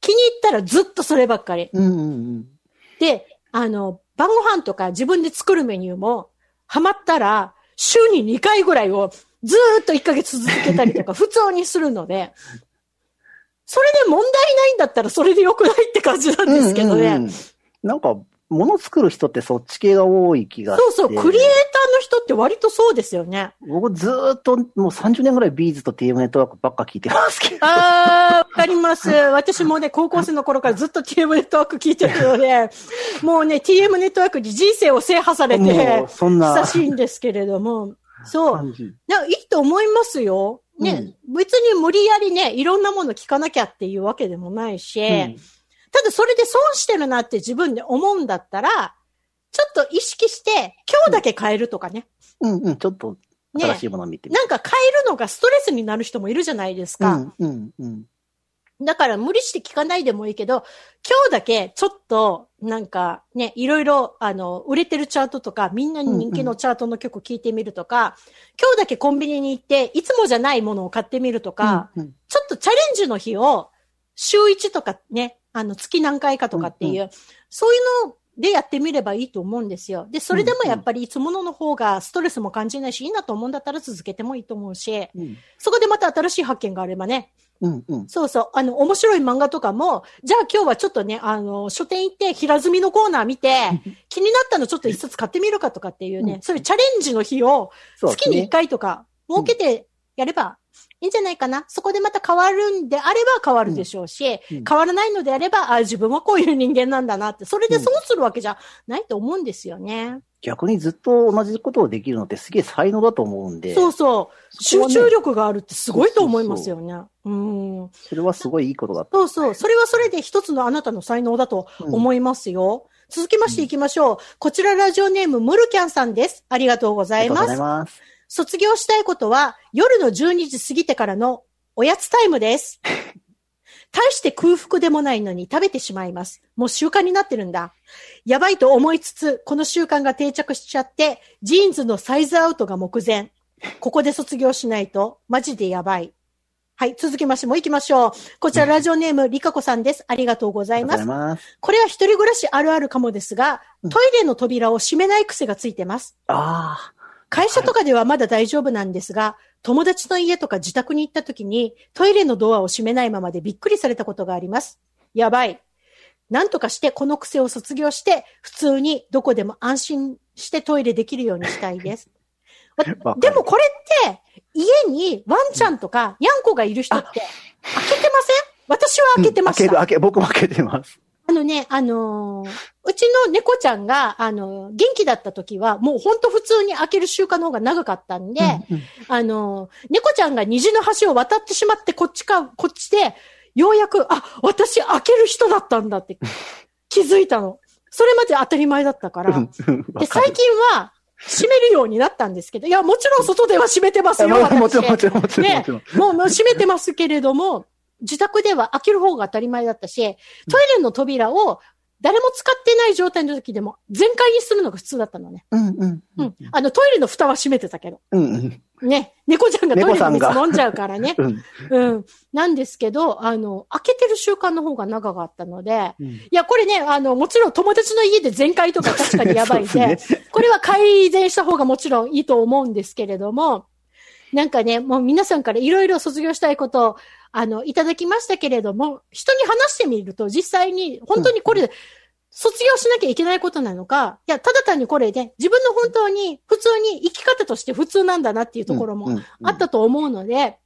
気に入ったらずっとそればっかり。うんうんうん。で、あの、晩ご飯とか自分で作るメニューも、ハマったら、週に2回ぐらいをずーっと1ヶ月続けたりとか、(laughs) 普通にするので、それで問題ないんだったらそれで良くないって感じなんですけどね。うんうんうんなんか、物作る人ってそっち系が多い気がして。そうそう、クリエイターの人って割とそうですよね。僕ずーっともう30年ぐらいビーズと TM ネットワークばっか聞いてますけど。あー、わかります。私もね、高校生の頃からずっと TM ネットワーク聞いてるので、もうね、TM ネットワークに人生を制覇されもてう、そんな久しいんですけれども、そう。いいと思いますよ。ね、別に無理やりね、いろんなもの聞かなきゃっていうわけでもないし、うんただそれで損してるなって自分で思うんだったら、ちょっと意識して、今日だけ変えるとかね。うんうん、ちょっとね新しいものを見てみなんか変えるのがストレスになる人もいるじゃないですか。うんうんうん。だから無理して聞かないでもいいけど、今日だけちょっとなんかね、いろいろあの、売れてるチャートとか、みんなに人気のチャートの曲聞いてみるとか、今日だけコンビニに行って、いつもじゃないものを買ってみるとか、うんうん。ちょっとチャレンジの日を週1とかね、あの月何回かとかっていう、うそういうのでやってみればいいと思うんですよ。で、それでもやっぱりいつものの方がストレスも感じないし、いいなと思うんだったら続けてもいいと思うし、うん。そこでまた新しい発見があればね、うんうん。そうそう。あの、面白い漫画とかも、じゃあ今日はちょっとね、あの、書店行って平積みのコーナー見て、(laughs) 気になったのちょっと一冊買ってみるかとかっていうね、うんそういうチャレンジの日を月に一回とか設けてやればいいんじゃないかな。そこでまた変わるんであれば変わるでしょうし、うんうん変わらないのであれば、あ自分はこういう人間なんだなって、それで損するわけじゃないと思うんですよね。逆にずっと同じことをできるのってすげえ才能だと思うんで。そうそう。集中力があるってすごいと思いますよね。うん。それはすごいいいことだと。そうそう。それはそれで一つのあなたの才能だと思いますよ。続きましていきましょう。こちらラジオネームムルキャンさんです。ありがとうございますありがとうござい。ます。卒業したいことは夜の12時過ぎてからのおやつタイムです。(laughs) 大して空腹でもないのに食べてしまいます。もう習慣になってるんだ。やばいと思いつつ、この習慣が定着しちゃって、ジーンズのサイズアウトが目前。ここで卒業しないと、マジでやばい。はい、続きましてもう行きましょう。こちらラジオネーム、リカコさんです。ありがとうございます。ます。これは一人暮らしあるあるかもですが、トイレの扉を閉めない癖がついてます。あ会社とかではまだ大丈夫なんですが、友達の家とか自宅に行った時にトイレのドアを閉めないままでびっくりされたことがあります。やばい。なんとかしてこの癖を卒業して、普通にどこでも安心してトイレできるようにしたいです。(laughs) でもこれって、家にワンちゃんとかニャンコがいる人って、開けてません？私はあ。開けてました。うん開ける、開け、僕も開けてます。あのね、あのーうちの猫ちゃんが、あのー元気だった時は、もうほんと普通に開ける習慣の方が長かったんで、うんうん。あのー猫ちゃんが虹の橋を渡ってしまって、こっちか、こっちで、ようやく、あ、私開ける人だったんだって (laughs) 気づいたの。それまで当たり前だったから。で、最近は、閉めるようになったんですけど、いや、もちろん外では閉めてますよ、もちろん、もちろん、もちろん、もねもう閉めてますけれども、自宅では開ける方が当たり前だったし、トイレの扉を誰も使ってない状態の時でも全開にするのが普通だったのね。うんうんう。ん。あの、トイレの蓋は閉めてたけど。うんうん。ね。猫ちゃんがトイレの水飲んじゃうからね。うん。うん。なんですけど、あの、開けてる習慣の方が長かったので、うんいや、これね、あの、もちろん友達の家で全開とか確かにやばいんで、ですねこれは改善した方がもちろんいいと思うんですけれども、なんかね、もう皆さんからいろいろ卒業したいことを、あの、いただきましたけれども、人に話してみると実際に本当にこれ、卒業しなきゃいけないことなのか、いや、ただ単にこれで、自分の本当に普通に生き方として普通なんだなっていうところもあったと思うので、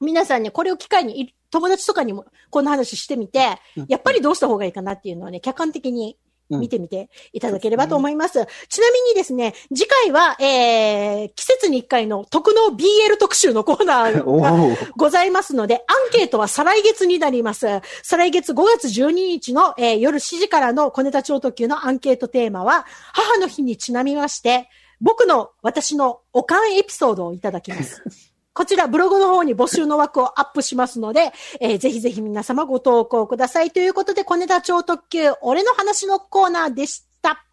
皆さんね、これを機会にい、友達とかにもこんな話してみて、やっぱりどうした方がいいかなっていうのをね、客観的に見てみていただければと思います。ちなみにですね、次回は、えー、季節に一回の特納 BL 特集のコーナー (laughs) おがーございますので、アンケートは再来月になります。再来月5月12日の、えー夜7時からの小ネタ超特急のアンケートテーマは、母の日にちなみまして、僕の、私のおかんエピソードをいただきます。(laughs) こちら、ブログの方に募集の枠をアップしますので、えーぜひぜひ皆様ご投稿ください。ということで、小ネタ超特急、俺の話のコーナーでした。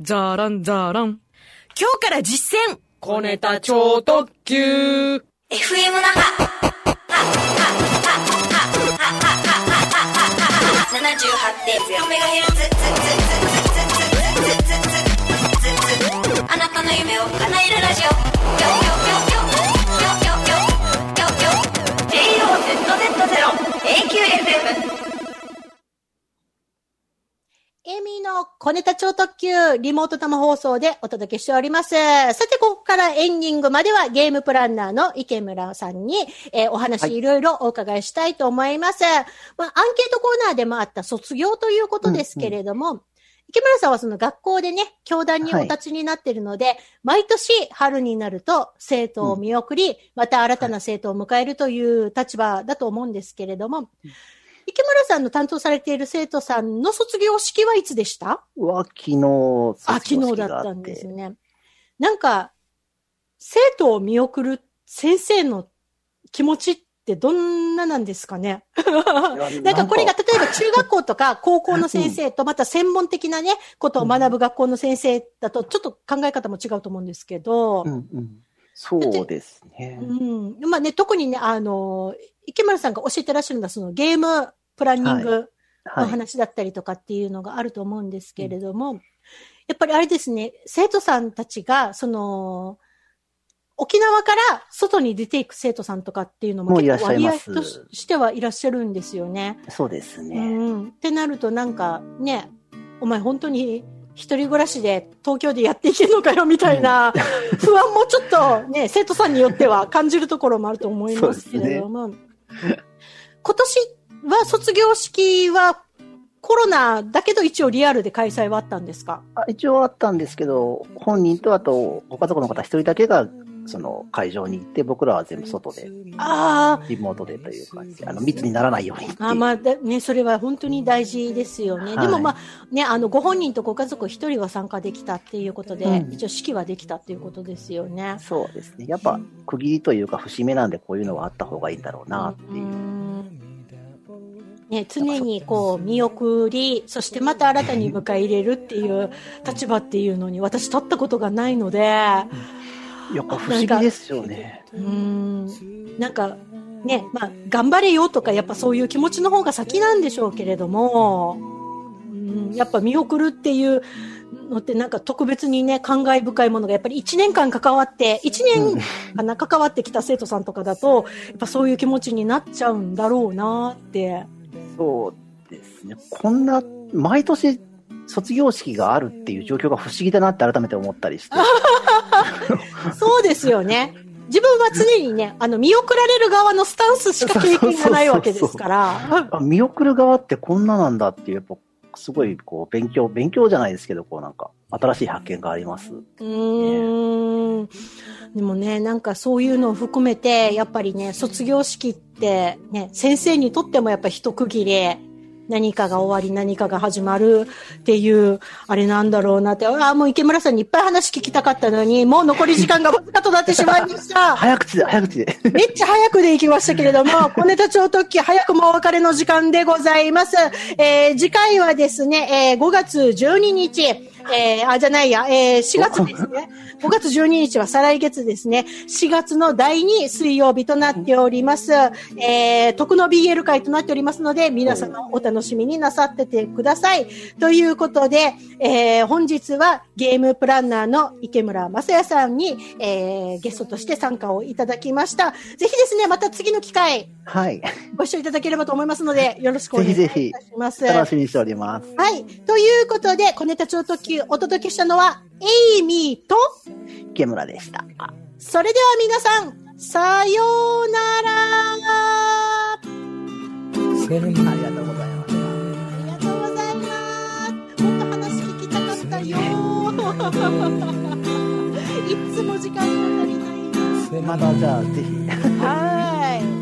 ザーランザーラン。今日から実践小ネタ超特急。FM 那覇 78.0MHz あなたの夢を叶えるラジオエミーの小ネタ超特急、リモート生放送でお届けしております。さて、ここからエンディングまではゲームプランナーの池村さんに、えー、お話いろいろお伺いしたいと思います、はい、まあ、アンケートコーナーでもあった卒業ということですけれども、うんうん池村さんはその学校でね、教団にお立ちになっているので、毎年春になると生徒を見送り、また新たな生徒を迎えるという立場だと思うんですけれども、池村さんの担当されている生徒さんの卒業式はいつでした？は昨日、あ、昨日だったんですね。なんか、生徒を見送る先生の気持ちってどんななんですかねなんかこれが例えば中学校とか高校の先生とまた専門的なね、ことを学ぶ学校の先生だとちょっと考え方も違うと思うんですけど、うんうん。そうですね。うん。まあね、特にね、あの、池村さんが教えてらっしゃるのはそのゲームプランニングのはい。話だったりとかっていうのがあると思うんですけれども、やっぱりあれですね、生徒さんたちが、その、沖縄から外に出ていく生徒さんとかっていうのも結構割合としてはいらっしゃるんですよね。そうですうね。ん。ってなるとなんかね、お前本当に一人暮らしで東京でやっていけるのかよみたいな不安もちょっとね、生徒さんによっては感じるところもあると思いますけれども、今年は卒業式はコロナだけど一応リアルで開催はあったんですか？あ一応あったんですけど、本人とあとご家族の方一人だけが、その会場に行って、僕らは全部外で、あリモートでという感じ。で、あの、密にならないようにっていう。あ、あまあだね、それは本当に大事ですよね。はい。でもまあ、ね、あの、ご本人とご家族一人は参加できたっていうことで、うん。一応式はできたっていうことですよね。そうですね。やっぱ、区切りというか、節目なんで、こういうのはあった方がいいんだろうな、っていう。ね、常にこう見送り、そしてまた新たに迎え入れるっていう立場っていうのに私立ったことがないので、やっぱ不思議ですよね。うーん、なんかね、まあ頑張れよとかやっぱそういう気持ちの方が先なんでしょうけれども、うん、やっぱ見送るっていうのってなんか特別にね、感慨深いものがやっぱり1年間関わって、1年かな、関わってきた生徒さんとかだと、やっぱそういう気持ちになっちゃうんだろうなって。そうですね。こんな、毎年、卒業式があるっていう状況が不思議だなって改めて思ったりして。(laughs) そうですよね。自分は常にね、あの、見送られる側のスタンスしか経験がないわけですから。あ見送る側ってこんななんだっていう、やっぱ、すごい、こう、勉強、勉強じゃないですけど、こうなんか、新しい発見があります。うーん。でもね、なんかそういうのを含めて、やっぱりね、卒業式ってね、先生にとってもやっぱ一区切り、何かが終わり、何かが始まるっていう、あれなんだろうなって、ああ、もう池村さんにいっぱい話聞きたかったのに、もう残り時間がわずかとなってしまいました。(laughs) 早口で、早口で。めっちゃ早くで行きましたけれども、小ネタ超特急早くもお別れの時間でございます。えー次回はですね、えー5月12日、えーあ、じゃないや、えー4月ですね。5月12日は再来月ですね。4月の第2水曜日となっております。えー、徳の BL 会となっておりますので、皆様お楽しみになさっててください。ということで、えー本日はゲームプランナーの池村正也さんに、えーゲストとして参加をいただきました。ぜひですね、また次の機会、はい。ご視聴いただければと思いますので、よろしくお願いいぜひぜひたします。楽しみにしております。はい。ということで、小ネタ超特急お届けしたのは、エイミーと、池村でした。それでは皆さん、さようなら。ありがとうございました。ありがとうございます。もっと話聞きたかったよ。(laughs) いつも時間が足りないな。またじゃあぜひ。は